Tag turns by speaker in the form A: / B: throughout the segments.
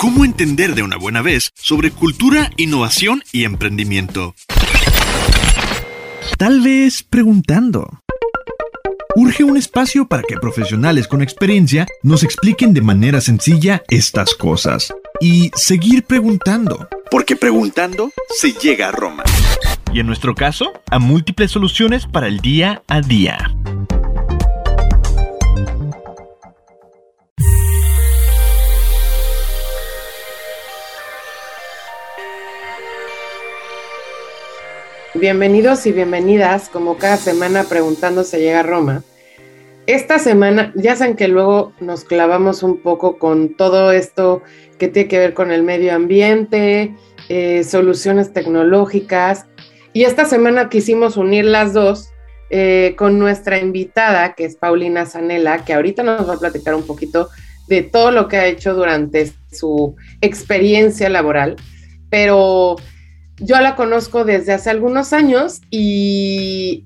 A: ¿Cómo entender de una buena vez sobre cultura, innovación y emprendimiento? Tal vez preguntando. Urge un espacio para que profesionales con experiencia nos expliquen de manera sencilla estas cosas. Y seguir preguntando. Porque preguntando se llega a Roma. Y en nuestro caso, a múltiples soluciones para el día a día.
B: Bienvenidos y bienvenidas, como cada semana preguntándose llega a Roma. Esta semana, ya saben que luego nos clavamos un poco con todo esto que tiene que ver con el medio ambiente, eh, soluciones tecnológicas. Y esta semana quisimos unir las dos eh, con nuestra invitada, que es Paulina Zanella, que ahorita nos va a platicar un poquito de todo lo que ha hecho durante su experiencia laboral. Pero yo la conozco desde hace algunos años y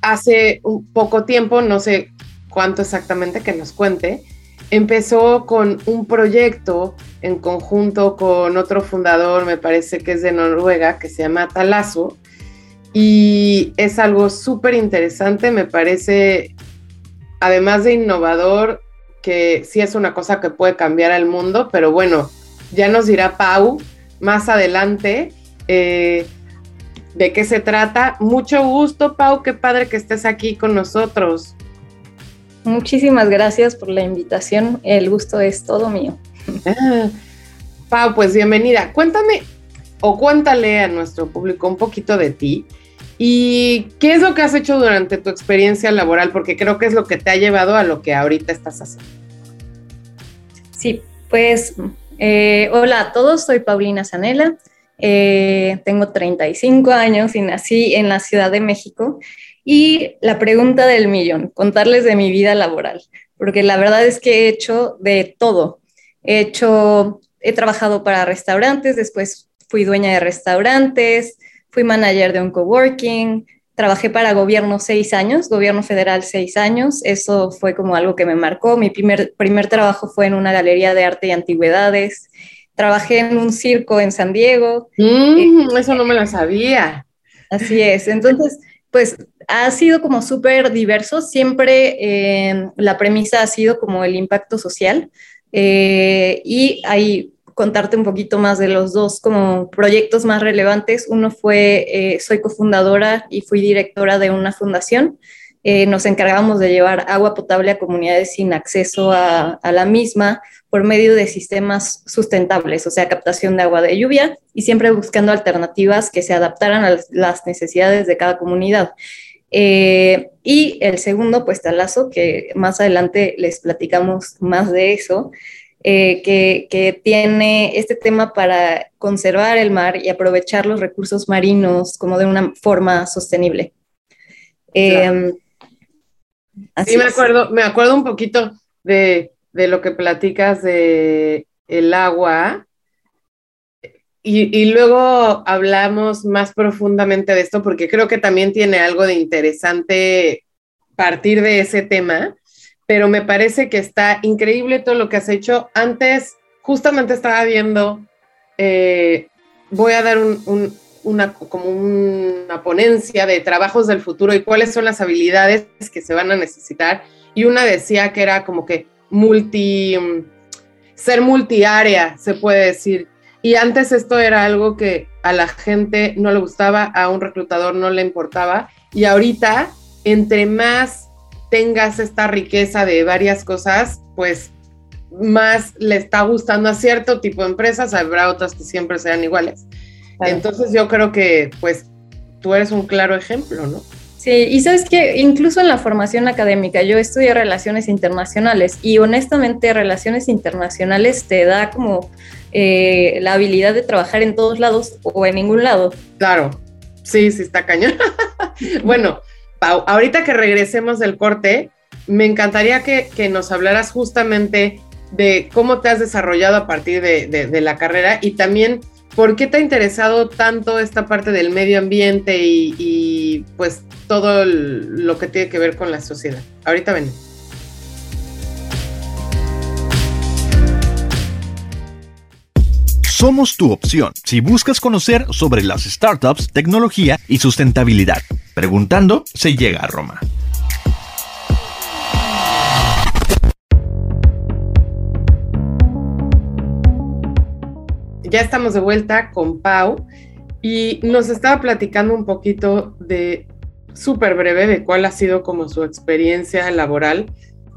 B: hace un poco tiempo, no sé cuánto exactamente que nos cuente, empezó con un proyecto en conjunto con otro fundador, me parece que es de Noruega, que se llama Talazo, y es algo súper interesante, me parece, además de innovador, que sí es una cosa que puede cambiar al mundo, pero bueno, ya nos dirá Pau más adelante eh, de qué se trata. Mucho gusto, Pau, qué padre que estés aquí con nosotros.
C: Muchísimas gracias por la invitación, el gusto es todo mío.
B: Ah, Pau, pues bienvenida. Cuéntame o cuéntale a nuestro público un poquito de ti y qué es lo que has hecho durante tu experiencia laboral, porque creo que es lo que te ha llevado a lo que ahorita estás haciendo.
C: Sí, pues eh, hola a todos, soy Paulina Zanella, eh, tengo 35 años y nací en la Ciudad de México. Y la pregunta del millón, contarles de mi vida laboral, porque la verdad es que he hecho de todo. He hecho, he trabajado para restaurantes, después fui dueña de restaurantes, fui manager de un coworking, trabajé para gobierno seis años, gobierno federal seis años, eso fue como algo que me marcó. Mi primer, primer trabajo fue en una galería de arte y antigüedades trabajé en un circo en San Diego.
B: Mm, eso no me lo sabía.
C: Así es. Entonces, pues ha sido como súper diverso. Siempre eh, la premisa ha sido como el impacto social. Eh, y ahí contarte un poquito más de los dos como proyectos más relevantes. Uno fue, eh, soy cofundadora y fui directora de una fundación. Nos encargamos de llevar agua potable a comunidades sin acceso a, a la misma, por medio de sistemas sustentables, o sea, captación de agua de lluvia y siempre buscando alternativas que se adaptaran a las necesidades de cada comunidad. Eh, y el segundo, pues Talazo, que más adelante les platicamos más de eso, eh, que, que, tiene este tema para conservar el mar y aprovechar los recursos marinos como de una forma sostenible.
B: Sí, me acuerdo, me acuerdo un poquito de de lo que platicas de el agua. Y, luego hablamos más profundamente de esto porque creo que también tiene algo de interesante partir de ese tema, pero me parece que está increíble todo lo que has hecho. Antes, justamente estaba viendo, eh, voy a dar una, como una ponencia de trabajos del futuro y cuáles son las habilidades que se van a necesitar. Y una decía que era como que multi, ser multiárea, se puede decir. Y antes esto era algo que a la gente no le gustaba, a un reclutador no le importaba. Y ahorita, entre más tengas esta riqueza de varias cosas, pues más le está gustando a cierto tipo de empresas, habrá otras que siempre sean iguales. Entonces yo creo que pues tú eres un claro ejemplo, ¿no?
C: Sí, y sabes que incluso en la formación académica, yo estudié relaciones internacionales y honestamente relaciones internacionales te da como eh, la habilidad de trabajar en todos lados o en ningún lado.
B: Claro, sí, sí está cañón. bueno, Pau, ahorita que regresemos del corte, me encantaría que, nos hablaras justamente de cómo te has desarrollado a partir de la carrera y también ¿Por qué te ha interesado tanto esta parte del medio ambiente y, pues todo lo que tiene que ver con la sociedad? Ahorita ven.
A: somos tu opción si buscas conocer sobre las startups, tecnología y sustentabilidad. Preguntando se llega a Roma.
B: Ya estamos de vuelta con Pau y nos estaba platicando un poquito de súper breve de cuál ha sido como su experiencia laboral,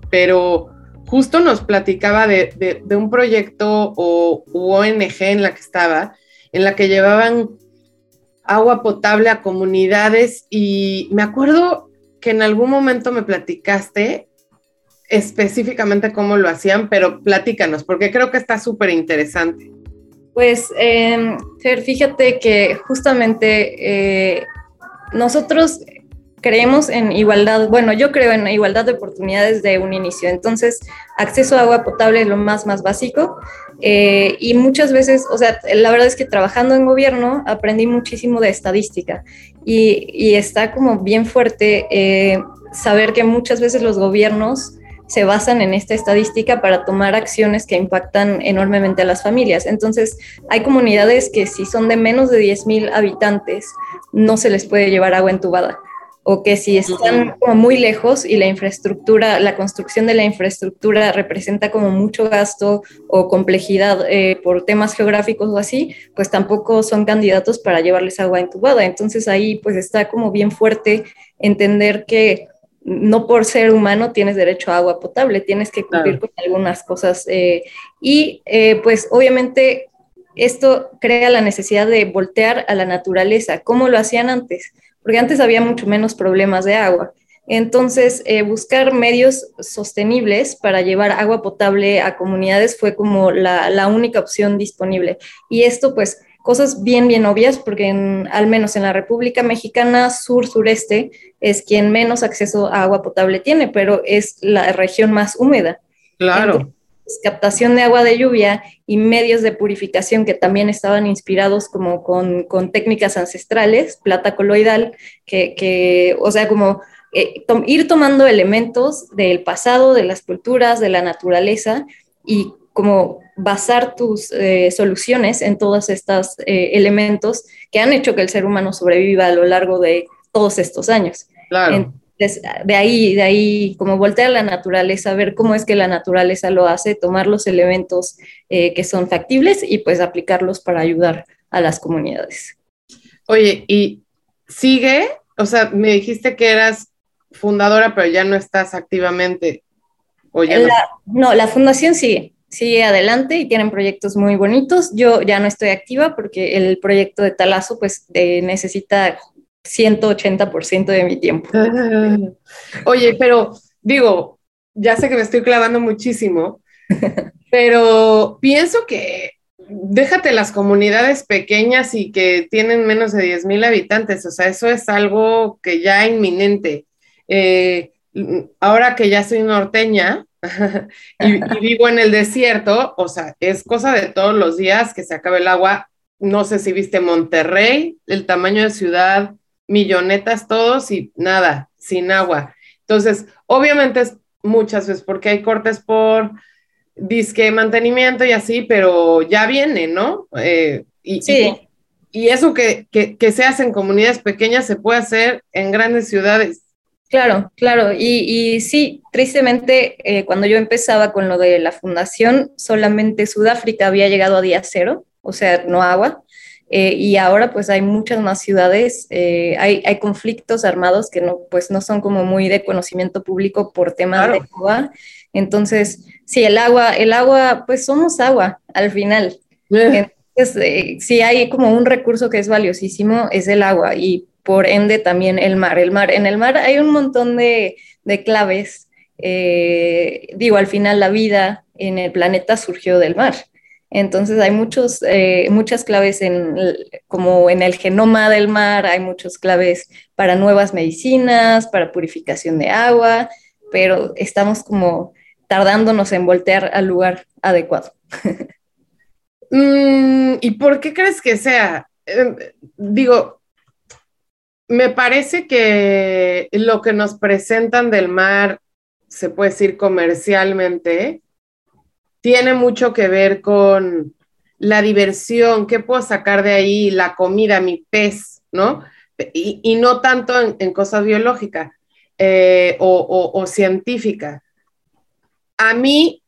B: pero justo nos platicaba de, un proyecto o ONG en la que estaba, en la que llevaban agua potable a comunidades y me acuerdo que en algún momento me platicaste específicamente cómo lo hacían, pero platícanos, porque creo que está súper interesante.
C: Pues, eh, Fer, fíjate que justamente eh, nosotros creemos en igualdad, bueno, yo creo en igualdad de oportunidades de un inicio. Entonces, acceso a agua potable es lo más, más básico. Eh, y muchas veces, o sea, la verdad es que trabajando en gobierno aprendí muchísimo de estadística y, está como bien fuerte eh, saber que muchas veces los gobiernos se basan en esta estadística para tomar acciones que impactan enormemente a las familias. Entonces, hay comunidades que si son de menos de 10.000 habitantes, no se les puede llevar agua entubada o que si están como muy lejos y la infraestructura, la construcción de la infraestructura representa como mucho gasto o complejidad eh, por temas geográficos o así, pues tampoco son candidatos para llevarles agua entubada. Entonces ahí pues está como bien fuerte entender que no por ser humano tienes derecho a agua potable, tienes que cumplir con algunas cosas. Eh, y eh, pues obviamente esto crea la necesidad de voltear a la naturaleza, como lo hacían antes porque antes había mucho menos problemas de agua. Entonces, eh, buscar medios sostenibles para llevar agua potable a comunidades fue como la, única opción disponible. Y esto, pues, cosas bien, bien obvias, porque al menos en la República Mexicana sur-sureste es quien menos acceso a agua potable tiene, pero es la región más húmeda.
B: Claro
C: captación de agua de lluvia y medios de purificación que también estaban inspirados como con, técnicas ancestrales, plata coloidal, que, o sea, como eh, ir tomando elementos del pasado, de las culturas, de la naturaleza y como basar tus eh, soluciones en todos estos eh, elementos que han hecho que el ser humano sobreviva a lo largo de todos estos años.
B: Claro
C: de ahí, de ahí, como voltear a la naturaleza, ver cómo es que la naturaleza lo hace, tomar los elementos eh, que son factibles y pues aplicarlos para ayudar a las comunidades.
B: Oye, y sigue, o sea, me dijiste que eras fundadora, pero ya no estás activamente. ¿o ya
C: no? la fundación sigue, sigue adelante y tienen proyectos muy bonitos. Yo ya no estoy activa porque el proyecto de Talazo pues necesita 180% de mi tiempo.
B: Oye, pero digo, ya sé que me estoy clavando muchísimo, pero pienso que déjate las comunidades pequeñas y que tienen menos de 10 mil habitantes, o sea, eso es algo que ya inminente. Eh, ahora que ya soy norteña y, y, vivo en el desierto, o sea, es cosa de todos los días que se acabe el agua. No sé si viste Monterrey, el tamaño de ciudad, millonetas todos y nada, sin agua. Entonces, obviamente es muchas veces porque hay cortes por disque mantenimiento y así, pero ya viene, ¿no? Eh, y,
C: sí.
B: Y, eso que, se hace en comunidades pequeñas se puede hacer en grandes ciudades.
C: Claro, claro. Y, sí, tristemente, eh, cuando yo empezaba con lo de la fundación, solamente Sudáfrica había llegado a día cero, o sea, no agua. Eh, y ahora pues hay muchas más ciudades, eh, hay, hay, conflictos armados que no, pues no son como muy de conocimiento público por temas de agua. Entonces, sí, el agua, el agua, pues somos agua al final. Entonces, sí hay como un recurso que es valiosísimo, es el agua y por ende también el mar. El mar, en el mar hay un montón de, de claves. digo, al final la vida en el planeta surgió del mar. Entonces hay muchos, eh, muchas claves en, como en el genoma del mar, hay muchas claves para nuevas medicinas, para purificación de agua, pero estamos como tardándonos en voltear al lugar adecuado.
B: Mm, ¿Y por qué crees que sea? Em, digo, me parece que lo que nos presentan del mar, se puede decir comercialmente, tiene mucho que ver con la diversión, qué puedo sacar de ahí, la comida, mi pez, ¿no? Y, no tanto en, cosas biológicas eh, o, o, científicas. A mí,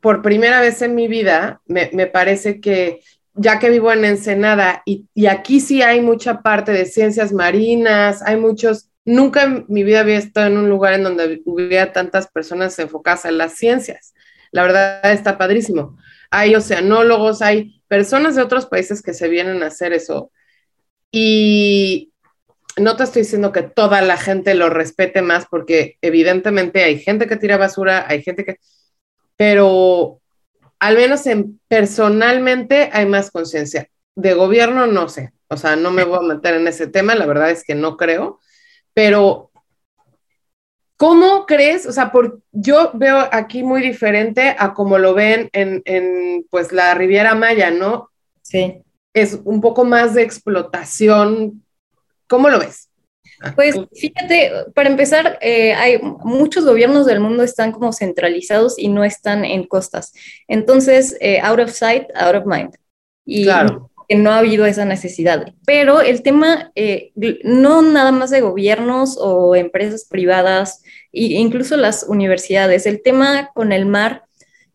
B: por primera vez en mi vida, me, parece que ya que vivo en Ensenada y, y, aquí sí hay mucha parte de ciencias marinas, hay muchos, nunca en mi vida había estado en un lugar en donde hubiera tantas personas enfocadas en las ciencias. La verdad está padrísimo. Hay oceanólogos, hay personas de otros países que se vienen a hacer eso. Y no te estoy diciendo que toda la gente lo respete más, porque evidentemente hay gente que tira basura, hay gente que... Pero al menos en, personalmente hay más conciencia. De gobierno no sé, o sea, no me voy a meter en ese tema, la verdad es que no creo, pero ¿cómo crees? O sea, por, yo veo aquí muy diferente a como lo ven en, en pues la Riviera Maya, ¿no?
C: Sí.
B: Es un poco más de explotación ¿Cómo lo ves?
C: Pues fíjate, para empezar, eh, hay muchos gobiernos del mundo están como centralizados y no están en costas. Entonces, eh, out of sight, out of mind. Y claro. no ha habido esa necesidad. Pero el tema, eh, no nada más de gobiernos o empresas privadas, e incluso las universidades, el tema con el mar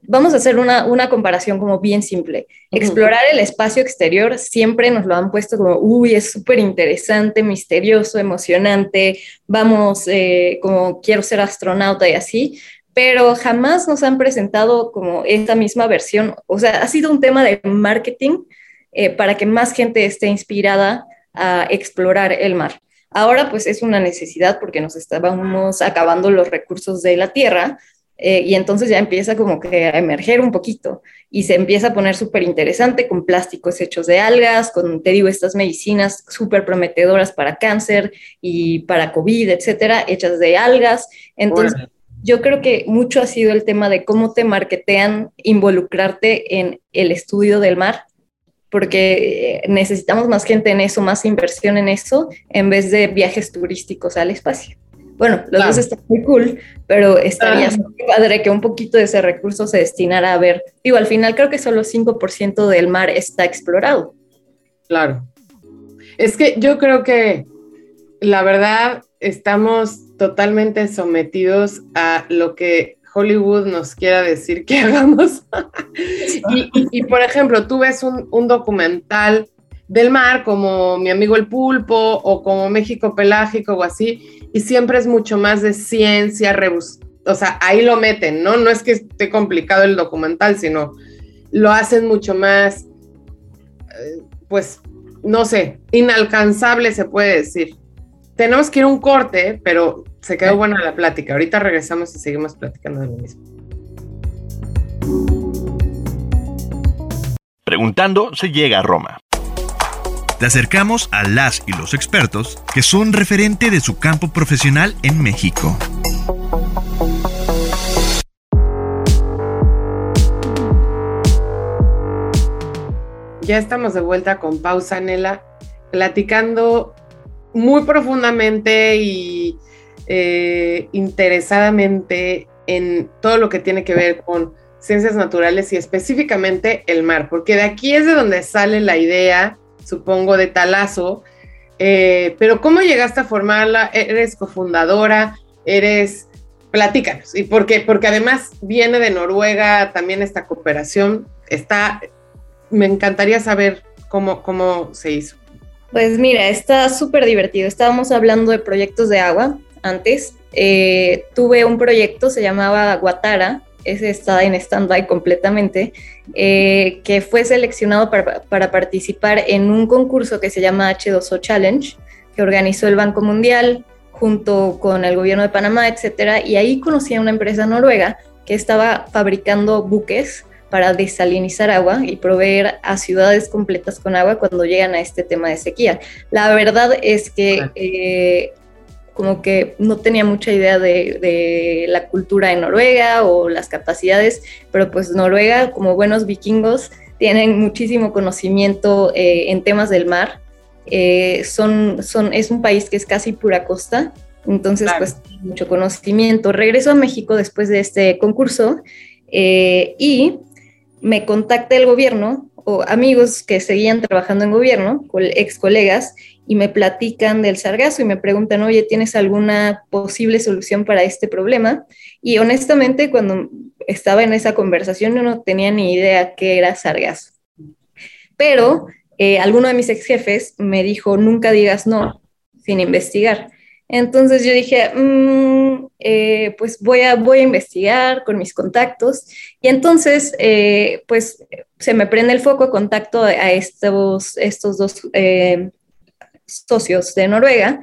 C: vamos a hacer una, una comparación como bien simple. Explorar el espacio exterior siempre nos lo han puesto como, uy, es súper interesante, misterioso, emocionante, vamos, eh, como quiero ser astronauta y así, pero jamás nos han presentado como esta misma versión. O sea, ha sido un tema de marketing eh, para que más gente esté inspirada a explorar el mar. Ahora pues es una necesidad porque nos estábamos acabando los recursos de la Tierra, eh, y entonces ya empieza como que a emerger un poquito y se empieza a poner súper interesante con plásticos hechos de algas, con, te digo, estas medicinas súper prometedoras para cáncer y para COVID, etcétera, hechas de algas. Entonces, yo creo que mucho ha sido el tema de cómo te marketean involucrarte en el estudio del mar, porque necesitamos más gente en eso, más inversión en eso, en vez de viajes turísticos al espacio. Bueno, los dos están muy cool, pero estaría muy padre que un poquito de ese recurso se destinara a ver. Digo, al final creo que solo 5% del mar está explorado.
B: Claro. Es que yo creo que la verdad estamos totalmente sometidos a lo que Hollywood nos quiera decir que hagamos. y, por ejemplo, tú ves un, un documental del mar como Mi amigo el pulpo o como México pelágico o así, y siempre es mucho más de ciencia, rebus o sea, ahí lo meten, ¿no? No es que esté complicado el documental, sino lo hacen mucho más, eh, pues, no sé, inalcanzable se puede decir. Tenemos que ir a un corte, pero se quedó buena la plática. Ahorita regresamos y seguimos platicando de lo mismo.
A: Preguntando se llega a Roma. Te acercamos a las y los expertos que son referente de su campo profesional en México.
B: Ya estamos de vuelta con Pausa Nela, platicando muy profundamente y eh, interesadamente en todo lo que tiene que ver con ciencias naturales y específicamente el mar, porque de aquí es de donde sale la idea supongo, de Talazo. Eh, pero ¿cómo llegaste a formarla? ¿Eres cofundadora? ¿Eres... Platícanos. ¿Y por qué? Porque además viene de Noruega también esta cooperación. Está... Me encantaría saber cómo, cómo se hizo.
C: Pues mira, está súper divertido. Estábamos hablando de proyectos de agua antes. Eh, tuve un proyecto, se llamaba Guatara, ese está en stand-by completamente, eh, que fue seleccionado para, para, participar en un concurso que se llama H2O Challenge, que organizó el Banco Mundial junto con el gobierno de Panamá, etcétera, y ahí conocí a una empresa noruega que estaba fabricando buques para desalinizar agua y proveer a ciudades completas con agua cuando llegan a este tema de sequía. La verdad es que eh, como que no tenía mucha idea de, la cultura en Noruega o las capacidades, pero pues Noruega, como buenos vikingos, tienen muchísimo conocimiento eh, en temas del mar. Eh, son, son, es un país que es casi pura costa, entonces pues mucho conocimiento. Regreso a México después de este concurso eh, y me contacta el gobierno amigos que seguían trabajando en gobierno, ex colegas, y me platican del sargazo y me preguntan, oye, ¿tienes alguna posible solución para este problema? Y honestamente, cuando estaba en esa conversación, yo no tenía ni idea qué era sargazo. Pero eh, alguno de mis ex jefes me dijo, nunca digas no sin investigar. Entonces yo dije, mm, eh, pues voy a, voy a investigar con mis contactos. Y entonces, eh, pues se me prende el foco, contacto a estos, estos dos eh, socios de Noruega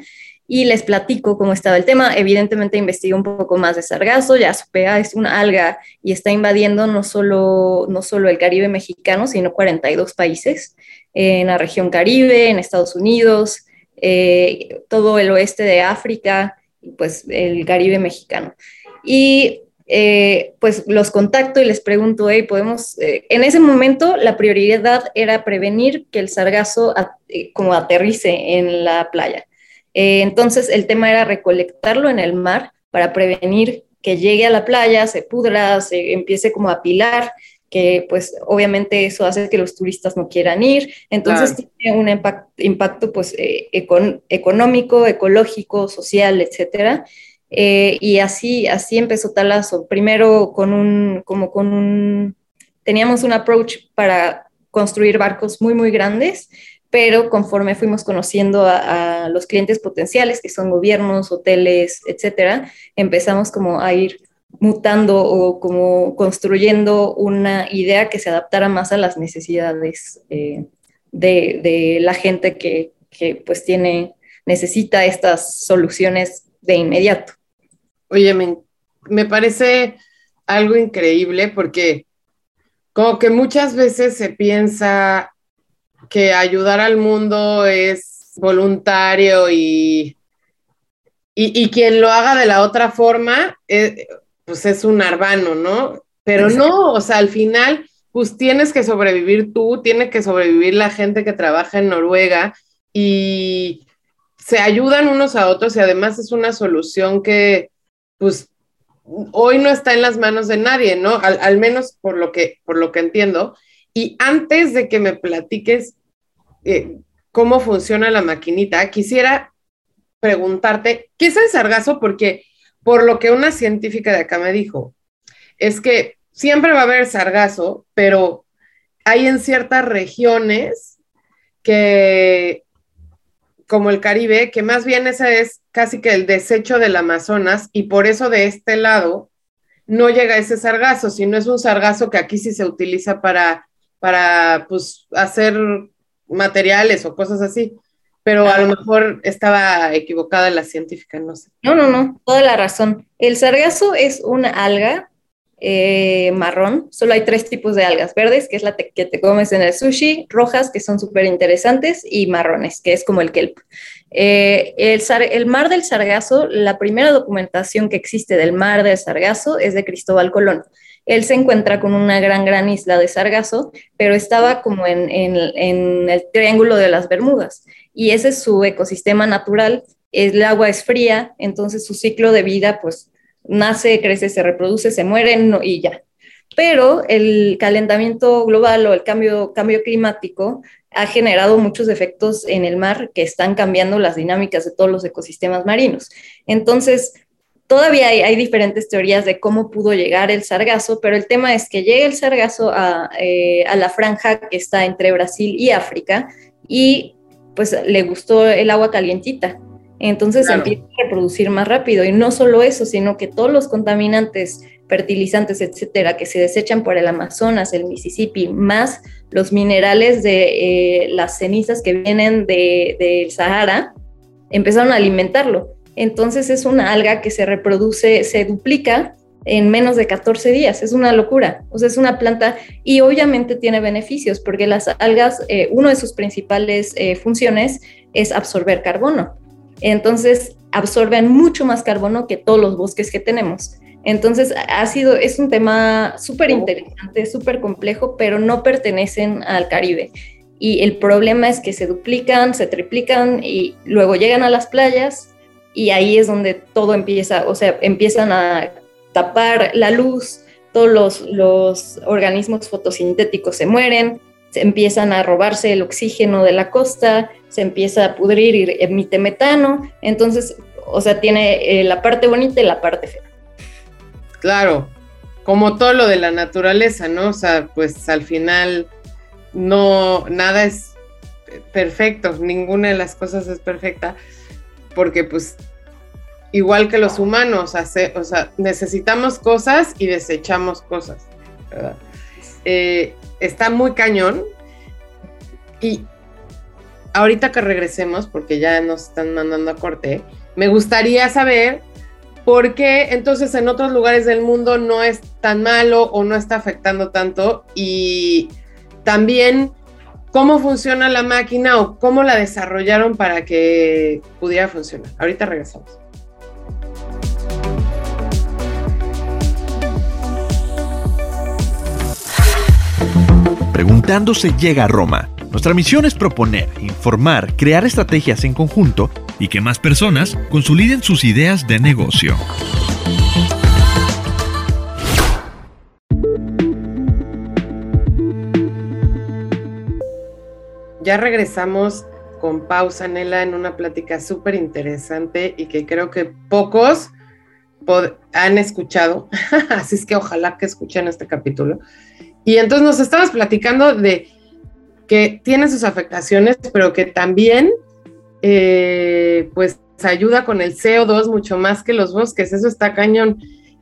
C: y les platico cómo estaba el tema. Evidentemente investigué un poco más de sargazo, ya supe, ah, es una alga y está invadiendo no solo, no solo el Caribe mexicano, sino 42 países en la región Caribe, en Estados Unidos, eh, todo el oeste de África, pues el Caribe mexicano. Y eh, pues los contacto y les pregunto, hey, podemos, eh, en ese momento la prioridad era prevenir que el sargazo como aterrice en la playa. entonces el tema era recolectarlo en el mar para prevenir que llegue a la playa, se pudra, se empiece como a pilar que pues obviamente eso hace que los turistas no quieran ir, entonces tiene un impacto, pues eh, económico, ecológico, social, etcétera. Eh, y así, así empezó Talazo, primero con un, como con un, teníamos un approach para construir barcos muy, muy grandes, pero conforme fuimos conociendo a, a los clientes potenciales, que son gobiernos, hoteles, etcétera, empezamos como a ir mutando o como construyendo una idea que se adaptara más a las necesidades eh, de, la gente que, pues tiene, necesita estas soluciones de inmediato.
B: Oye, me, me parece algo increíble porque como que muchas veces se piensa que ayudar al mundo es voluntario y, y, quien lo haga de la otra forma, eh, pues es un arbano, ¿no? Pero no, o sea, al final, pues tienes que sobrevivir tú, tiene que sobrevivir la gente que trabaja en Noruega y se ayudan unos a otros y además es una solución que, pues, hoy no está en las manos de nadie, ¿no? Al, menos por lo, que, por lo que entiendo. Y antes de que me platiques eh, cómo funciona la maquinita, quisiera preguntarte, ¿qué es el sargazo? Porque por lo que una científica de acá me dijo, es que siempre va a haber sargazo, pero hay en ciertas regiones que, como el Caribe, que más bien ese es casi que el desecho del Amazonas y por eso de este lado no llega ese sargazo, sino es un sargazo que aquí sí se utiliza para, para pues, hacer materiales o cosas así pero a lo mejor estaba equivocada la científica, no sé.
C: No, no, no, toda la razón. El sargazo es una alga eh, marrón, solo hay tres tipos de algas, verdes, que es la que te comes en el sushi, rojas, que son súper interesantes, y marrones, que es como el kelp. Eh, el, el, mar del sargazo, la primera documentación que existe del mar del sargazo es de Cristóbal Colón. Él se encuentra con una gran, gran isla de sargazo, pero estaba como en, en, en el Triángulo de las Bermudas y ese es su ecosistema natural. El agua es fría, entonces su ciclo de vida pues nace, crece, se reproduce, se muere y ya. Pero el calentamiento global o el cambio, cambio climático ha generado muchos efectos en el mar que están cambiando las dinámicas de todos los ecosistemas marinos. Entonces, todavía hay, diferentes teorías de cómo pudo llegar el sargazo, pero el tema es que llega el sargazo a, eh, a la franja que está entre Brasil y África y pues le gustó el agua calientita. Entonces empieza a reproducir más rápido. Y no solo eso, sino que todos los contaminantes, fertilizantes, etcétera, que se desechan por el Amazonas, el Mississippi, más los minerales de eh, las cenizas que vienen del de, Sahara, empezaron a alimentarlo. Entonces es una alga que se reproduce, se duplica en menos de 14 días. Es una locura. O sea, es una planta y obviamente tiene beneficios porque las algas, eh, una de sus principales eh, funciones es absorber carbono. Entonces, absorben mucho más carbono que todos los bosques que tenemos. Entonces, ha sido, es un tema súper interesante, súper complejo, pero no pertenecen al Caribe. Y el problema es que se duplican, se triplican y luego llegan a las playas y ahí es donde todo empieza, o sea, empiezan a tapar la luz, todos los, organismos fotosintéticos se mueren, empiezan a robarse el oxígeno de la costa, se empieza a pudrir y emite metano. Entonces, o sea, tiene eh, la parte bonita y la parte fea.
B: Claro, como todo lo de la naturaleza, ¿no? O sea, pues al final no, nada es perfecto, ninguna de las cosas es perfecta, porque pues igual que los humanos, hace, o sea, necesitamos cosas y desechamos cosas. Eh, está muy cañón. Y ahorita que regresemos, porque ya nos están mandando a corte, me gustaría saber por qué entonces en otros lugares del mundo no es tan malo o no está afectando tanto y también cómo funciona la máquina o cómo la desarrollaron para que pudiera funcionar. Ahorita regresamos.
A: Preguntando se llega a Roma. Nuestra misión es proponer, informar, crear estrategias en conjunto y que más personas consoliden sus ideas de negocio.
B: Ya regresamos con pausa, Nela, en una plática súper interesante y que creo que pocos han escuchado, así es que ojalá que escuchen este capítulo. Y entonces nos estabas platicando de que tiene sus afectaciones, pero que también, eh, pues, ayuda con el CO2 mucho más que los bosques. Eso está cañón.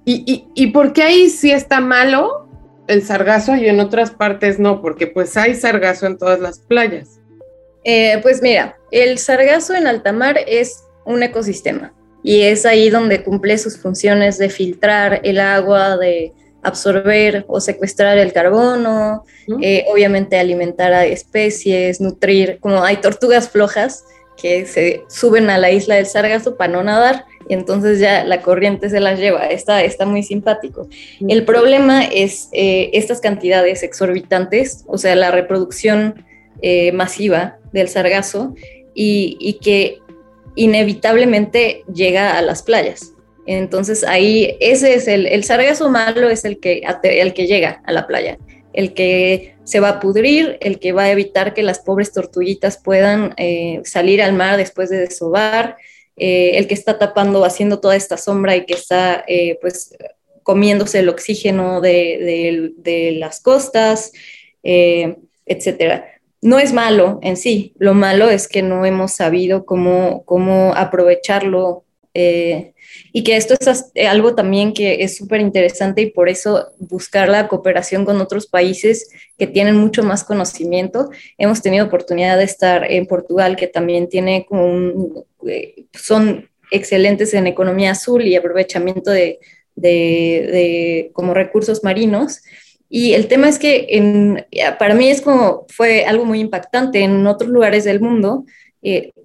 B: ¿Y, y, por qué ahí sí está malo el sargazo y en otras partes no? Porque pues hay sargazo en todas las playas.
C: Eh, pues mira, el sargazo en alta mar es un ecosistema y es ahí donde cumple sus funciones de filtrar el agua, de absorber o secuestrar el carbono, eh, obviamente alimentar a especies, nutrir, como hay tortugas flojas que se suben a la isla del Sargazo para no nadar y entonces ya la corriente se las lleva, está, está muy simpático. El problema es eh, estas cantidades exorbitantes, o sea, la reproducción eh, masiva del sargazo y, y que inevitablemente llega a las playas. Entonces ahí ese es el, el malo es el que, el que llega a la playa, el que se va a pudrir, el que va a evitar que las pobres tortuguitas puedan eh, salir al mar después de desovar, eh, el que está tapando, haciendo toda esta sombra y que está eh, pues comiéndose el oxígeno de, de las costas, etcétera. No es malo en sí, lo malo es que no hemos sabido cómo, cómo aprovecharlo eh, y que esto es eh, algo también que es súper interesante y por eso buscar la cooperación con otros países que tienen mucho más conocimiento. Hemos tenido oportunidad de estar en Portugal, que también tiene como un, eh, son excelentes en economía azul y aprovechamiento de, de, como recursos marinos. Y el tema es que en, para mí es como, fue algo muy impactante. En otros lugares del mundo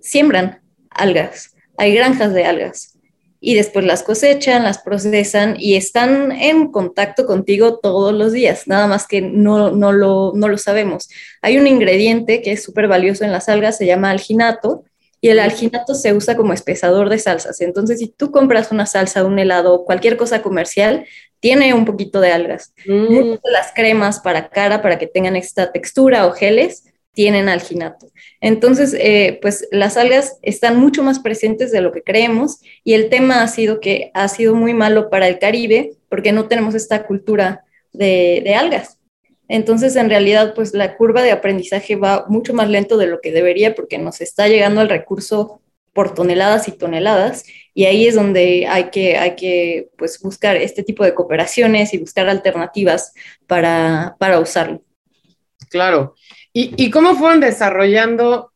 C: siembran algas hay granjas de algas y después las cosechan, las procesan y están en contacto contigo todos los días, nada más que no, no, lo, no lo sabemos. Hay un ingrediente que es súper valioso en las algas, se llama alginato, y el alginato se usa como espesador de salsas. Entonces, si tú compras una salsa, un helado, cualquier cosa comercial, tiene un poquito de algas. Mm. Muchas de las cremas para cara, para que tengan esta textura o geles, tienen alginato. Entonces, eh, pues las algas están mucho más presentes de lo que creemos y el tema ha sido que ha sido muy malo para el Caribe porque no tenemos esta cultura de, algas. Entonces, en realidad, pues la curva de aprendizaje va mucho más lento de lo que debería porque nos está llegando el recurso por toneladas y toneladas y ahí es donde hay que, hay que pues, buscar este tipo de cooperaciones y buscar alternativas para, para usarlo.
B: Claro, ¿Y, cómo fueron desarrollando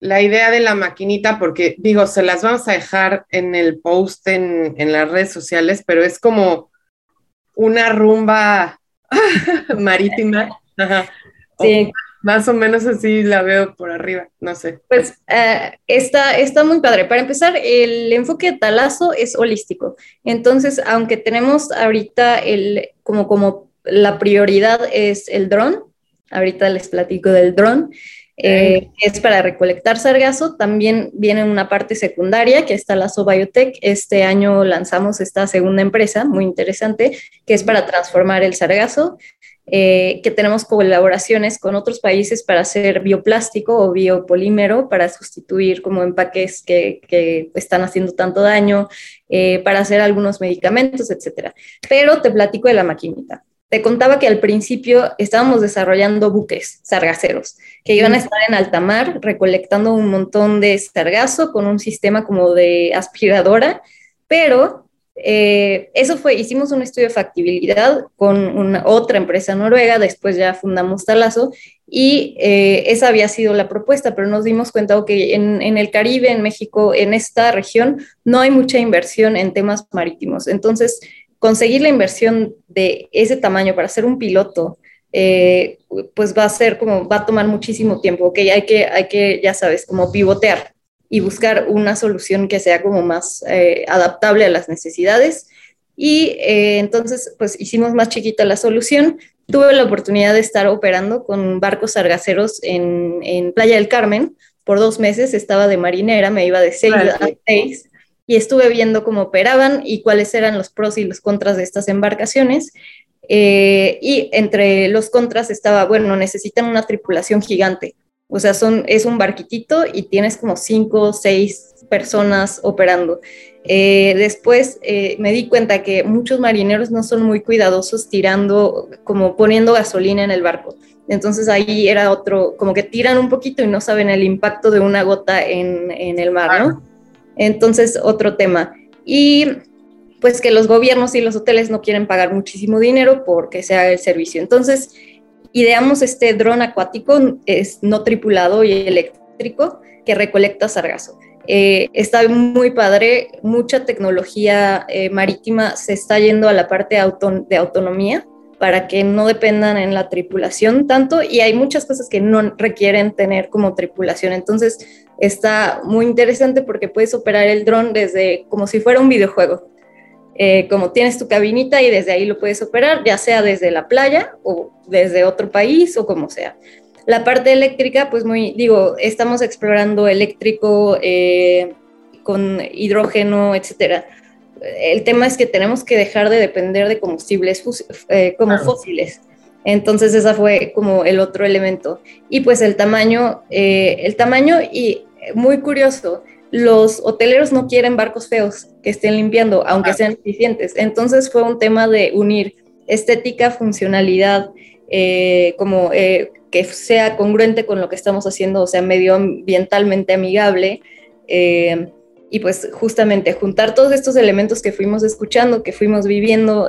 B: la idea de la maquinita? Porque digo, se las vamos a dejar en el post en, las redes sociales, pero es como una rumba marítima. Sí. más o menos así la veo por arriba, no sé.
C: Pues eh, está, está muy padre. Para empezar, el enfoque de Talazo es holístico. Entonces, aunque tenemos ahorita el, como, como la prioridad es el dron, ahorita les platico del dron, eh, es para recolectar sargazo. También viene una parte secundaria que está la Biotech. Este año lanzamos esta segunda empresa muy interesante que es para transformar el sargazo. eh, que tenemos colaboraciones con otros países para hacer bioplástico o biopolímero para sustituir como empaques que, que están haciendo tanto daño, eh, para hacer algunos medicamentos, etcétera. Pero te platico de la maquinita. Te contaba que al principio estábamos desarrollando buques sargaceros que iban a estar en alta mar recolectando un montón de sargazo con un sistema como de aspiradora, pero eh, eso fue, hicimos un estudio de factibilidad con una, otra empresa noruega, después ya fundamos Talazo y eh, esa había sido la propuesta, pero nos dimos cuenta que en, en, el Caribe, en México, en esta región, no hay mucha inversión en temas marítimos. Entonces, conseguir la inversión de ese tamaño para hacer un piloto, eh, pues va a ser como, va a tomar muchísimo tiempo, ok, hay que, hay que, ya sabes, como pivotear y buscar una solución que sea como más eh, adaptable a las necesidades. Y eh, entonces, pues hicimos más chiquita la solución. Tuve la oportunidad de estar operando con barcos sargaceros en, en Playa del Carmen por dos meses. Estaba de marinera, me iba de seis a seis y estuve viendo cómo operaban y cuáles eran los pros y los contras de estas embarcaciones. Eh, y entre los contras estaba, bueno, necesitan una tripulación gigante o sea, son, es un barquitito y tienes como cinco o seis personas operando. Eh, después eh, me di cuenta que muchos marineros no son muy cuidadosos tirando, como poniendo gasolina en el barco. Entonces ahí era otro, como que tiran un poquito y no saben el impacto de una gota en, en el mar, ¿no? Entonces, otro tema. Y pues que los gobiernos y los hoteles no quieren pagar muchísimo dinero porque sea el servicio. Entonces, ideamos este dron acuático, es no tripulado y eléctrico, que recolecta sargazo. Eh, está muy padre, mucha tecnología eh, marítima se está yendo a la parte de autonomía para que no dependan en la tripulación tanto y hay muchas cosas que no requieren tener como tripulación. Entonces está muy interesante porque puedes operar el dron desde como si fuera un videojuego. Eh, como tienes tu cabinita y desde ahí lo puedes operar, ya sea desde la playa o desde otro país o como sea. La parte eléctrica, pues muy, digo, estamos explorando eléctrico eh, con hidrógeno, etcétera. El tema es que tenemos que dejar de depender de combustibles eh, como fósiles. Entonces esa fue como el otro elemento. Y pues el tamaño, el tamaño y muy curioso, los hoteleros no quieren barcos feos que estén limpiando, aunque sean eficientes. Entonces fue un tema de unir estética, funcionalidad, eh, como eh, que sea congruente con lo que estamos haciendo, o sea, medioambientalmente amigable. Eh, y pues justamente juntar todos estos elementos que fuimos escuchando, que fuimos viviendo,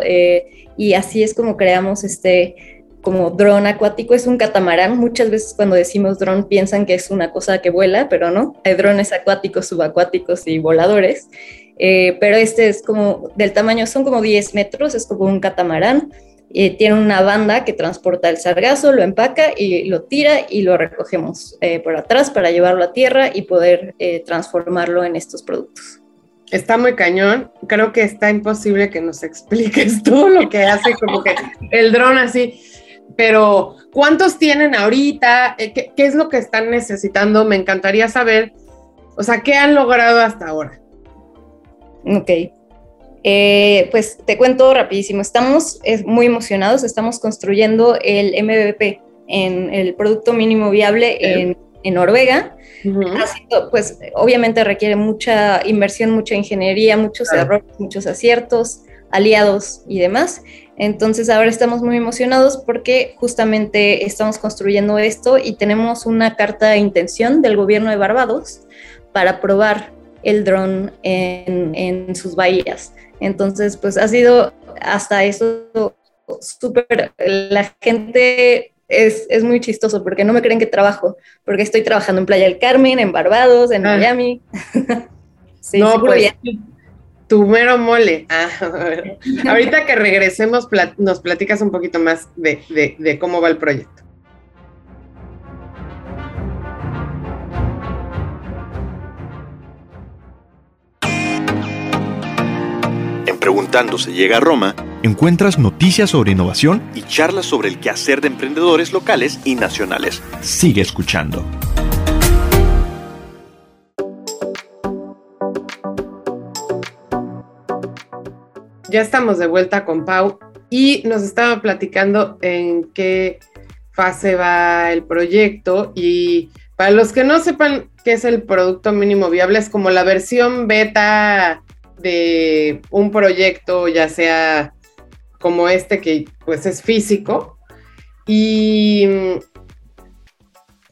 C: y así es como creamos este, como dron acuático, es un catamarán. Muchas veces cuando decimos dron piensan que es una cosa que vuela, pero no. Hay drones acuáticos, subacuáticos y voladores. Eh, pero este es como del tamaño, son como 10 metros, es como un catamarán. Eh, tiene una banda que transporta el sargazo, lo empaca y lo tira y lo recogemos eh, por atrás para llevarlo a tierra y poder transformarlo en estos productos.
B: Está muy cañón. Creo que está imposible que nos expliques todo lo que hace como que el dron así pero ¿cuántos tienen ahorita? Eh, ¿Qué, es lo que están necesitando? Me encantaría saber, o sea, ¿qué han logrado hasta ahora?
C: Ok. Eh, pues te cuento rapidísimo, estamos muy emocionados, estamos construyendo el MVP en el Producto Mínimo Viable en, Noruega. pues obviamente requiere mucha inversión, mucha ingeniería, muchos errores, muchos aciertos, aliados y demás. Entonces ahora estamos muy emocionados porque justamente estamos construyendo esto y tenemos una carta de intención del gobierno de Barbados para probar el dron en, sus bahías. Entonces, pues ha sido hasta eso súper, la gente es, muy chistoso porque no me creen que trabajo, porque estoy trabajando en Playa del Carmen, en Barbados, en ah. Miami.
B: sí, no, pues, tu mero mole. Ah, Ahorita que regresemos, nos platicas un poquito más de, cómo va el proyecto.
A: En Preguntando se llega a Roma, encuentras noticias sobre innovación y charlas sobre el quehacer de emprendedores locales y nacionales. Sigue escuchando.
B: Ya estamos de vuelta con Pau. y nos estaba platicando en qué fase va el proyecto y para los que no sepan qué es el producto mínimo viable, es como la versión beta de un proyecto, ya sea como este que pues es físico. Y mm,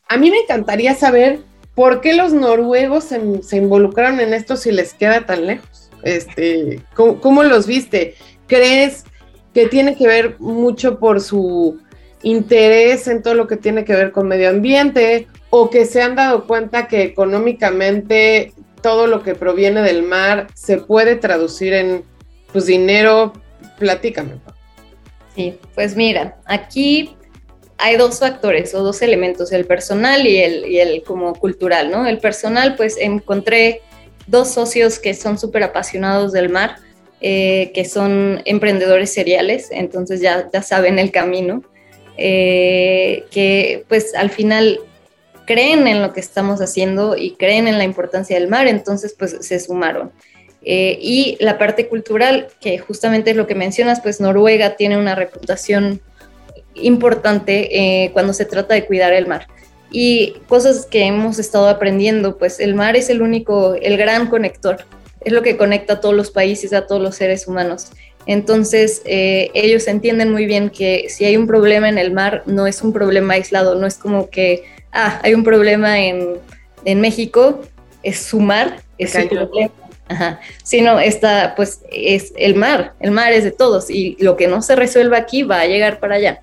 B: a mí me encantaría saber por qué los noruegos se, involucraron en esto si les queda tan lejos. Este, ¿cómo, los viste? ¿Crees que tiene que ver mucho por su interés en todo lo que tiene que ver con medio ambiente o que se han dado cuenta que económicamente todo lo que proviene del mar se puede traducir en pues dinero, platícame.
C: Sí, pues mira, aquí hay dos factores o dos elementos, el personal y el, y el como cultural, ¿no? El personal, pues encontré dos socios que son súper apasionados del mar, eh, que son emprendedores seriales, entonces ya, ya saben el camino, eh, que pues al final creen en lo que estamos haciendo y creen en la importancia del mar, entonces pues se sumaron. Eh, y la parte cultural, que justamente es lo que mencionas, pues Noruega tiene una reputación importante eh, cuando se trata de cuidar el mar. Y cosas que hemos estado aprendiendo, pues el mar es el único, el gran conector, es lo que conecta a todos los países, a todos los seres humanos. Entonces, eh, ellos entienden muy bien que si hay un problema en el mar, no es un problema aislado, no es como que ah, hay un problema en, México, es su mar, es su problema. Ajá. Sino está, pues es el mar, el mar es de todos y lo que no se resuelva aquí va a llegar para allá.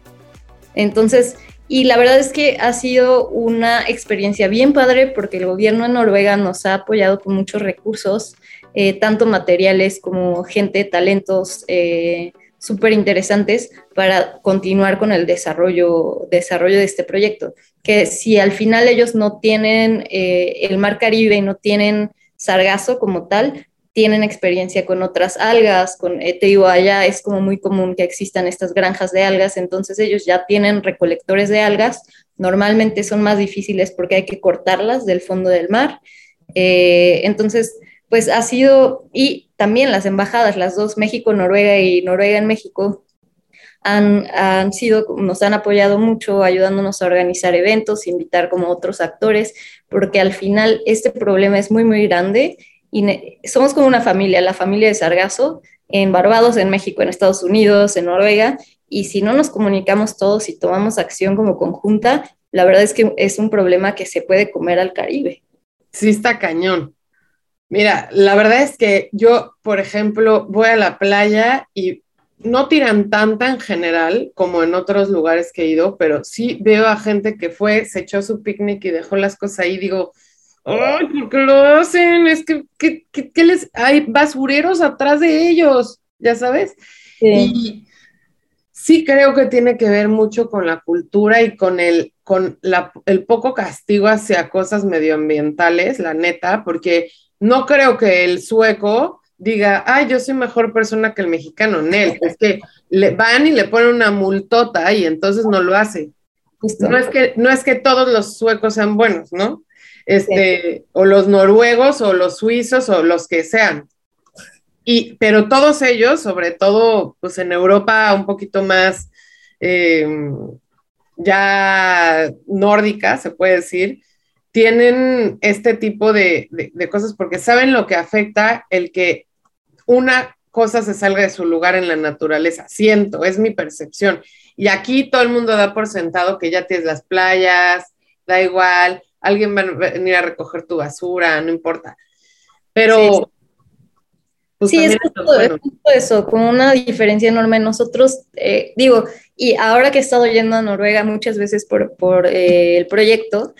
C: Entonces, y la verdad es que ha sido una experiencia bien padre porque el gobierno de Noruega nos ha apoyado con muchos recursos, eh, tanto materiales como gente, talentos, eh, súper interesantes para continuar con el desarrollo, desarrollo de este proyecto. Que si al final ellos no tienen eh, el mar Caribe y no tienen sargazo como tal, tienen experiencia con otras algas, con, eh, digo, allá es como muy común que existan estas granjas de algas, entonces ellos ya tienen recolectores de algas, normalmente son más difíciles porque hay que cortarlas del fondo del mar, eh, entonces pues ha sido, y también las embajadas, las dos, México, Noruega y Noruega en México, han, han, sido, nos han apoyado mucho ayudándonos a organizar eventos, invitar como otros actores, porque al final este problema es muy, muy grande y somos como una familia, la familia de Sargazo, en Barbados, en México, en Estados Unidos, en Noruega, y si no nos comunicamos todos y tomamos acción como conjunta, la verdad es que es un problema que se puede comer al Caribe.
B: Sí, está cañón. Mira, la verdad es que yo, por ejemplo, voy a la playa y no tiran tanta en general como en otros lugares que he ido, pero sí veo a gente que fue, se echó su picnic y dejó las cosas ahí. Digo, ay, ¿por qué lo hacen? Es que, ¿qué les, hay basureros atrás de ellos, ya sabes. Y sí creo que tiene que ver mucho con la cultura y con el, con el poco castigo hacia cosas medioambientales, la neta, porque no creo que el sueco diga, ay, yo soy mejor persona que el mexicano, Nel, es que le van y le ponen una multota y entonces no lo hace. No es, que, no es que todos los suecos sean buenos, ¿no? Este, o los noruegos o los suizos o los que sean. Y, pero todos ellos, sobre todo pues en Europa un poquito más em, ya nórdica, se puede decir, tienen este tipo de, cosas porque saben lo que afecta el que una cosa se salga de su lugar en la naturaleza. Siento, es mi percepción. Y aquí todo el mundo da por sentado que ya tienes las playas, da igual, alguien va a venir a recoger tu basura, no importa. Pero...
C: Sí, es, eso, con una diferencia enorme. Nosotros, eh, digo, y ahora que he estado yendo a Noruega muchas veces por, por eh, el proyecto,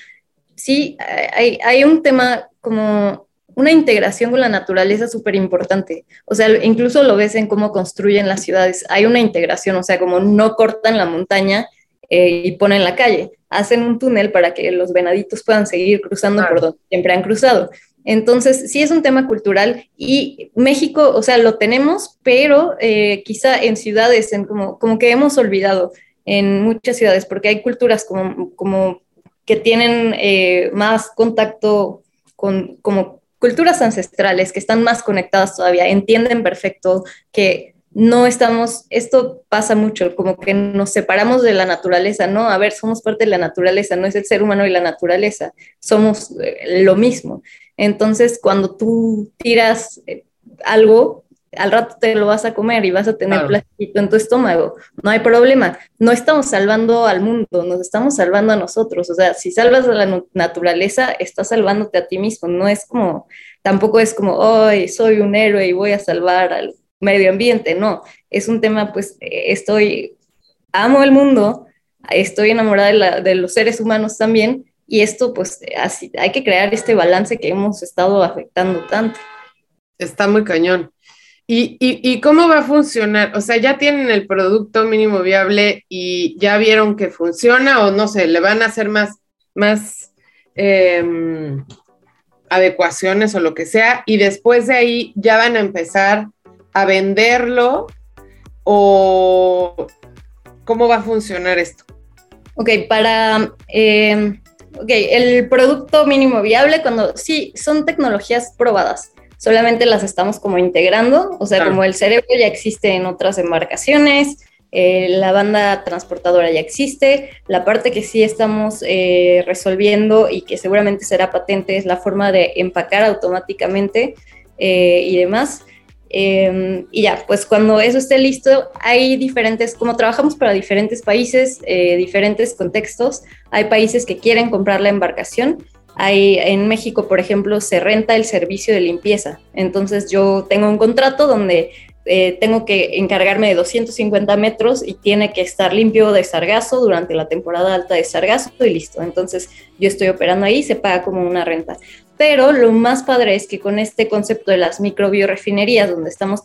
C: sí, hay, hay un tema como una integración con la naturaleza súper importante. O sea, incluso lo ves en cómo construyen las ciudades. Hay una integración, o sea, como no cortan la montaña eh, y ponen la calle. Hacen un túnel para que los venaditos puedan seguir cruzando por donde siempre han cruzado. Entonces, sí es un tema cultural y México, o sea, lo tenemos, pero eh, quizá en ciudades, en como, como que hemos olvidado en muchas ciudades, porque hay culturas como, como que tienen eh, más contacto con como culturas ancestrales, que están más conectadas todavía, entienden perfecto que no estamos, esto pasa mucho, como que nos separamos de la naturaleza, ¿no? A ver, somos parte de la naturaleza, no es el ser humano y la naturaleza, somos eh, lo mismo. Entonces, cuando tú tiras eh, algo, al rato te lo vas a comer y vas a tener plástico en tu estómago. No hay problema. No estamos salvando al mundo, nos estamos salvando a nosotros. O sea, si salvas a la naturaleza, estás salvándote a ti mismo. No es como, tampoco es como, hoy soy un héroe y voy a salvar al medio ambiente, no, es un tema, pues estoy, amo el mundo, estoy enamorada de, los seres humanos también, y esto, pues así, hay que crear este balance que hemos estado afectando tanto.
B: Está muy cañón. ¿Y, y, cómo va a funcionar? O sea, ya tienen el producto mínimo viable y ya vieron que funciona o no sé, le van a hacer más, más em, adecuaciones o lo que sea y después de ahí ya van a empezar a venderlo o cómo va a funcionar esto?
C: Ok, para em, el producto mínimo viable, cuando sí, son tecnologías probadas, solamente las estamos como integrando, o sea, como el cerebro ya existe en otras embarcaciones, eh, la banda transportadora ya existe, la parte que sí estamos eh, resolviendo y que seguramente será patente es la forma de empacar automáticamente eh, y demás. Em, y ya, pues cuando eso esté listo, hay diferentes, como trabajamos para diferentes países, eh, diferentes contextos, hay países que quieren comprar la embarcación. Hay, en México, por ejemplo, se renta el servicio de limpieza. Entonces yo tengo un contrato donde eh, tengo que encargarme de 250 metros y tiene que estar limpio de sargazo durante la temporada alta de sargazo y listo. Entonces yo estoy operando ahí, se paga como una renta. Pero lo más padre es que con este concepto de las microbiorefinerías, donde estamos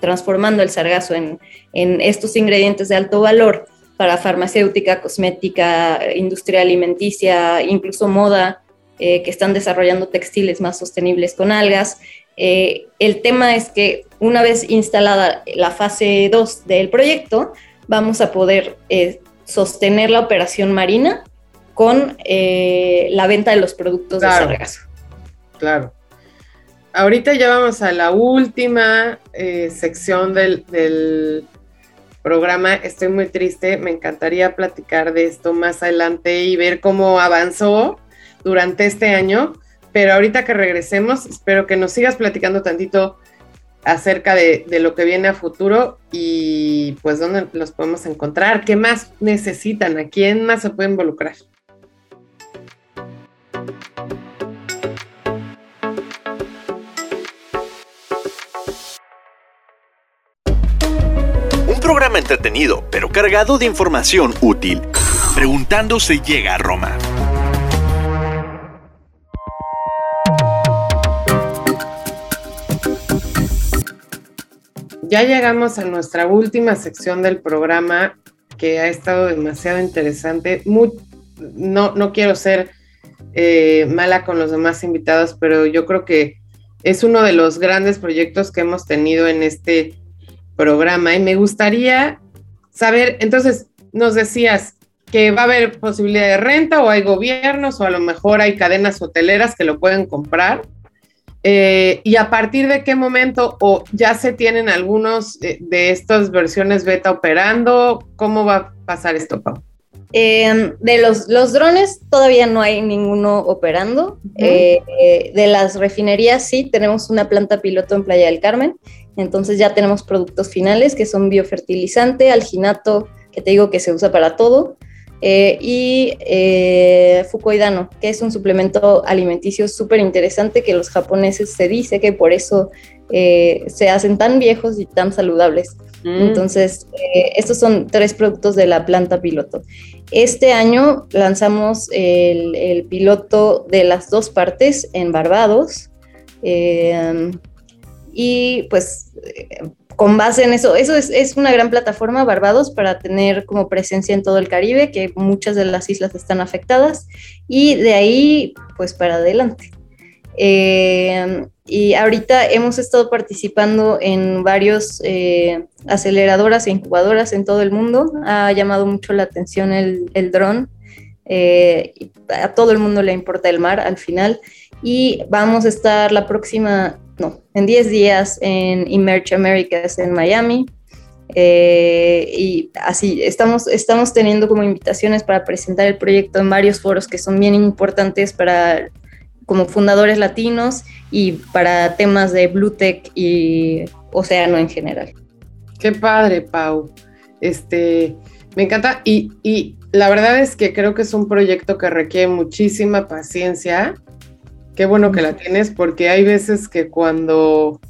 C: transformando el sargazo en, estos ingredientes de alto valor para farmacéutica, cosmética, industria alimenticia, incluso moda, eh, que están desarrollando textiles más sostenibles con algas. Eh, el tema es que una vez instalada la fase 2 del proyecto, vamos a poder eh, sostener la operación marina con la venta de los productos de sargazo.
B: Claro. Ahorita ya vamos a la última eh, sección del, programa. Estoy muy triste, me encantaría platicar de esto más adelante y ver cómo avanzó durante este año. Pero ahorita que regresemos, espero que nos sigas platicando tantito acerca de, de, lo que viene a futuro y pues dónde los podemos encontrar, qué más necesitan, a quién más se puede involucrar.
A: Programa entretenido, pero cargado de información útil. Preguntando se llega a Roma.
B: Ya llegamos a nuestra última sección del programa que ha estado demasiado interesante. no, no quiero ser eh, mala con los demás invitados, pero yo creo que es uno de los grandes proyectos que hemos tenido en este programa y me gustaría saber, entonces nos decías que va a haber posibilidad de renta o hay gobiernos o a lo mejor hay cadenas hoteleras que lo pueden comprar. Eh, y a partir de qué momento o ya se tienen algunos eh, de estas versiones beta operando, ¿cómo va a pasar esto, Pau?
C: Em, de los, los, drones todavía no hay ninguno operando. Eh, de las refinerías sí, tenemos una planta piloto en Playa del Carmen entonces ya tenemos productos finales que son biofertilizante, alginato, que te digo que se usa para todo, eh, y eh, fucoidano, que es un suplemento alimenticio súper interesante que los japoneses se dice que por eso eh, se hacen tan viejos y tan saludables. Mm. Entonces, estos son tres productos de la planta piloto. Este año lanzamos el, el piloto de las dos partes en Barbados y pues con base en eso, eso es, una gran plataforma, Barbados, para tener como presencia en todo el Caribe, que muchas de las islas están afectadas, y de ahí pues para adelante. Eh, y ahorita hemos estado participando en varios eh, aceleradoras e incubadoras en todo el mundo. Ha llamado mucho la atención el, el dron. Eh, a todo el mundo le importa el mar al final. Y vamos a estar la próxima no, en 10 días en Emerge Americas en Miami. Eh, y así, estamos, estamos teniendo como invitaciones para presentar el proyecto en varios foros que son bien importantes para como fundadores latinos y para temas de Blue Tech y océano en general.
B: Qué padre, Pau. Este, me encanta y, y la verdad es que creo que es un proyecto que requiere muchísima paciencia. Qué bueno que la tienes porque hay veces que cuando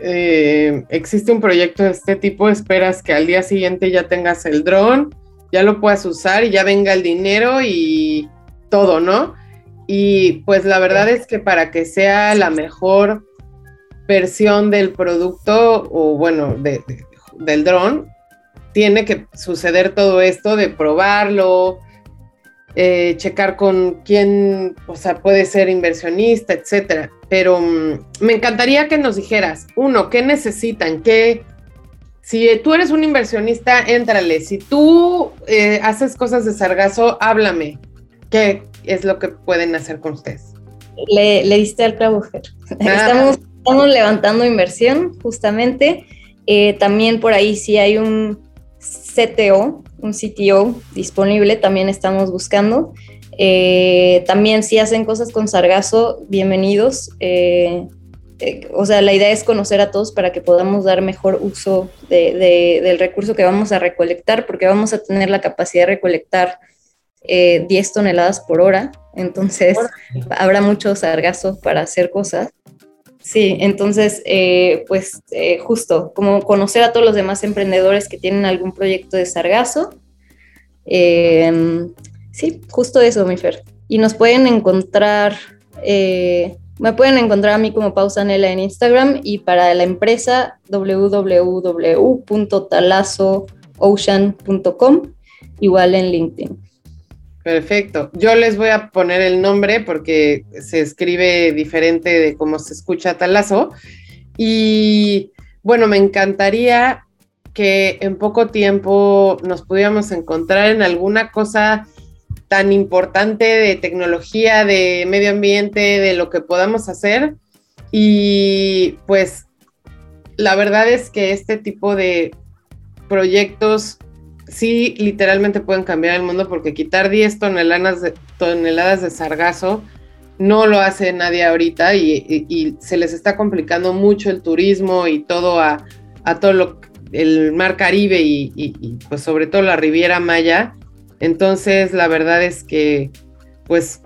B: eh, existe un proyecto de este tipo, esperas que al día siguiente ya tengas el dron, ya lo puedas usar y ya venga el dinero y todo, ¿no? Y pues la verdad es que para que sea la mejor versión del producto o bueno, del dron, tiene que suceder todo esto de probarlo, eh, checar con quién, o sea, puede ser inversionista, etcétera. Pero mm, me encantaría que nos dijeras, uno, ¿qué necesitan? ¿Qué, si tú eres un inversionista, éntrale. Si tú eh, haces cosas de sargazo, háblame. ¿Qué es lo que pueden hacer con ustedes?
C: Le, diste al clavo, ah. Estamos, levantando inversión, justamente. Eh, también por ahí, si hay un CTO, un CTO disponible, también estamos buscando. Eh, también si hacen cosas con Sargazo, bienvenidos. Eh, eh, o sea, la idea es conocer a todos para que podamos dar mejor uso del recurso que vamos a recolectar, porque vamos a tener la capacidad de recolectar 10 toneladas por hora. Entonces, habrá mucho sargazo para hacer cosas. Sí, entonces, eh, pues eh, justo, como conocer a todos los demás emprendedores que tienen algún proyecto de sargazo. Em, sí, justo eso, mi Fer. Y nos pueden encontrar, eh, me pueden encontrar a mí como Pausanela en Instagram y para la empresa www.talazoocean.com, igual en LinkedIn.
B: Perfecto. Yo les voy a poner el nombre porque se escribe diferente de cómo se escucha Talazo. Y bueno, me encantaría que en poco tiempo nos pudiéramos encontrar en alguna cosa tan importante de tecnología, de medio ambiente, de lo que podamos hacer. Y pues la verdad es que este tipo de proyectos sí literalmente pueden cambiar el mundo porque quitar 10 toneladas de, toneladas de sargazo no lo hace nadie ahorita y, se les está complicando mucho el turismo y todo a, todo lo, el mar Caribe y, y, pues sobre todo la Riviera Maya. Entonces la verdad es que pues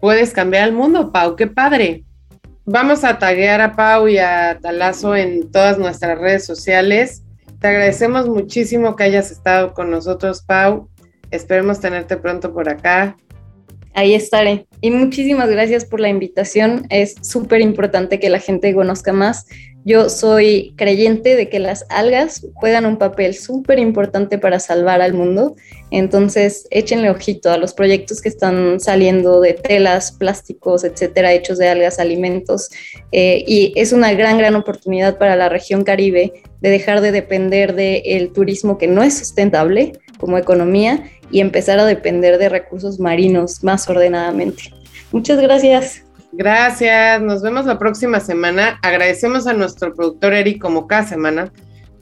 B: puedes cambiar el mundo, Pau, qué padre. Vamos a taguear a Pau y a Talazo en todas nuestras redes sociales te agradecemos muchísimo que hayas estado con nosotros, Pau. Esperemos tenerte pronto por acá.
C: Ahí estaré. Y muchísimas gracias por la invitación. Es súper importante que la gente conozca más yo soy creyente de que las algas juegan un papel súper importante para salvar al mundo, entonces échenle ojito a los proyectos que están saliendo de telas, plásticos, etcétera, hechos de algas, alimentos, eh, y es una gran, gran oportunidad para la región caribe de dejar de depender del turismo que no es sustentable como economía y empezar a depender de recursos marinos más ordenadamente. Muchas gracias.
B: Gracias, nos vemos la próxima semana. Agradecemos a nuestro productor Eric como cada semana.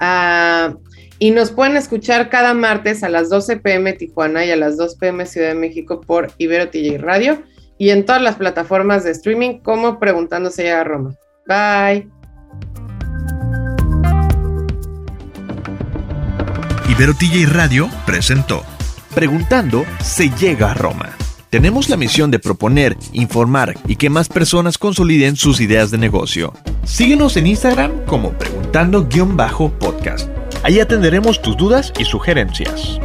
B: Ah, y nos pueden escuchar cada martes a las 12 pm Tijuana y a las 2 pm Ciudad de México por Ibero TJ Radio y en todas las plataformas de streaming como Preguntándose a Roma. Bye.
A: Ibero TJ Radio presentó Preguntando se llega a Roma. Tenemos la misión de proponer, informar y que más personas consoliden sus ideas de negocio. Síguenos en Instagram como preguntando-podcast. Ahí atenderemos tus dudas y sugerencias.